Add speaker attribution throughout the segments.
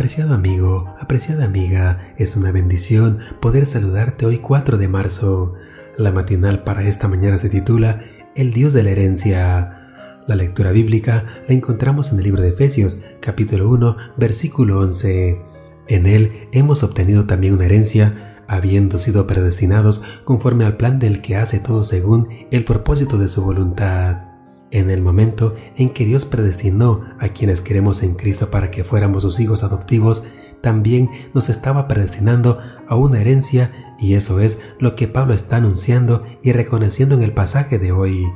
Speaker 1: Apreciado amigo, apreciada amiga, es una bendición poder saludarte hoy 4 de marzo. La matinal para esta mañana se titula El Dios de la herencia. La lectura bíblica la encontramos en el libro de Efesios, capítulo 1, versículo 11. En él hemos obtenido también una herencia, habiendo sido predestinados conforme al plan del que hace todo según el propósito de su voluntad en el momento en que Dios predestinó a quienes queremos en Cristo para que fuéramos sus hijos adoptivos, también nos estaba predestinando a una herencia y eso es lo que Pablo está anunciando y reconociendo en el pasaje de hoy.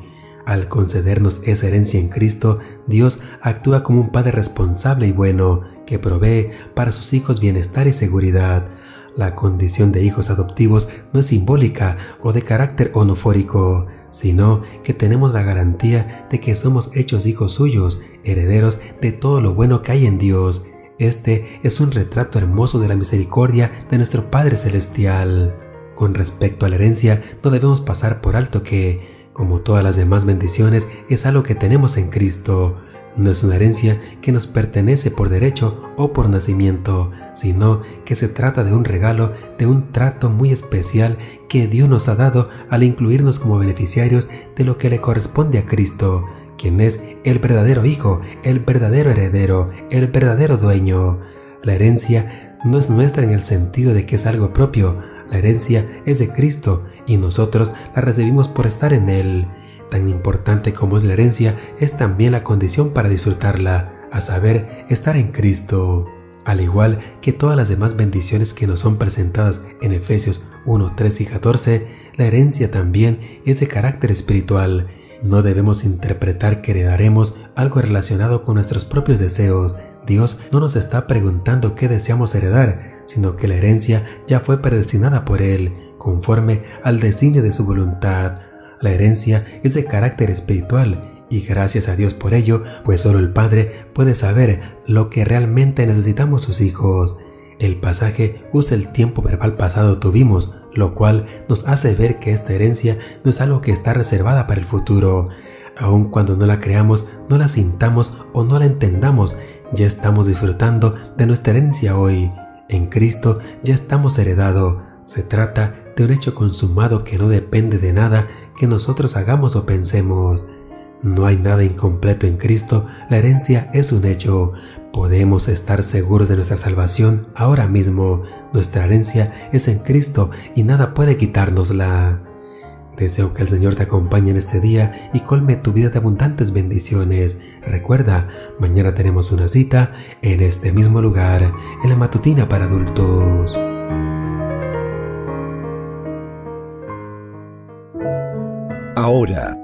Speaker 1: Al concedernos esa herencia en Cristo, Dios actúa como un Padre responsable y bueno, que provee para sus hijos bienestar y seguridad. La condición de hijos adoptivos no es simbólica o de carácter onofórico, sino que tenemos la garantía de que somos hechos hijos suyos, herederos de todo lo bueno que hay en Dios. Este es un retrato hermoso de la misericordia de nuestro Padre Celestial. Con respecto a la herencia, no debemos pasar por alto que, como todas las demás bendiciones, es algo que tenemos en Cristo. No es una herencia que nos pertenece por derecho o por nacimiento, sino que se trata de un regalo, de un trato muy especial que Dios nos ha dado al incluirnos como beneficiarios de lo que le corresponde a Cristo, quien es el verdadero Hijo, el verdadero heredero, el verdadero dueño. La herencia no es nuestra en el sentido de que es algo propio, la herencia es de Cristo y nosotros la recibimos por estar en Él. Tan importante como es la herencia es también la condición para disfrutarla, a saber, estar en Cristo. Al igual que todas las demás bendiciones que nos son presentadas en Efesios 1, 3 y 14, la herencia también es de carácter espiritual. No debemos interpretar que heredaremos algo relacionado con nuestros propios deseos. Dios no nos está preguntando qué deseamos heredar, sino que la herencia ya fue predestinada por Él, conforme al designio de su voluntad. La herencia es de carácter espiritual y gracias a Dios por ello, pues solo el Padre puede saber lo que realmente necesitamos sus hijos. El pasaje usa el tiempo verbal pasado tuvimos, lo cual nos hace ver que esta herencia no es algo que está reservada para el futuro. Aun cuando no la creamos, no la sintamos o no la entendamos, ya estamos disfrutando de nuestra herencia hoy. En Cristo ya estamos heredado. Se trata de un hecho consumado que no depende de nada que nosotros hagamos o pensemos. No hay nada incompleto en Cristo, la herencia es un hecho. Podemos estar seguros de nuestra salvación ahora mismo. Nuestra herencia es en Cristo y nada puede quitárnosla. Deseo que el Señor te acompañe en este día y colme tu vida de abundantes bendiciones. Recuerda, mañana tenemos una cita en este mismo lugar, en la matutina para adultos.
Speaker 2: Ahora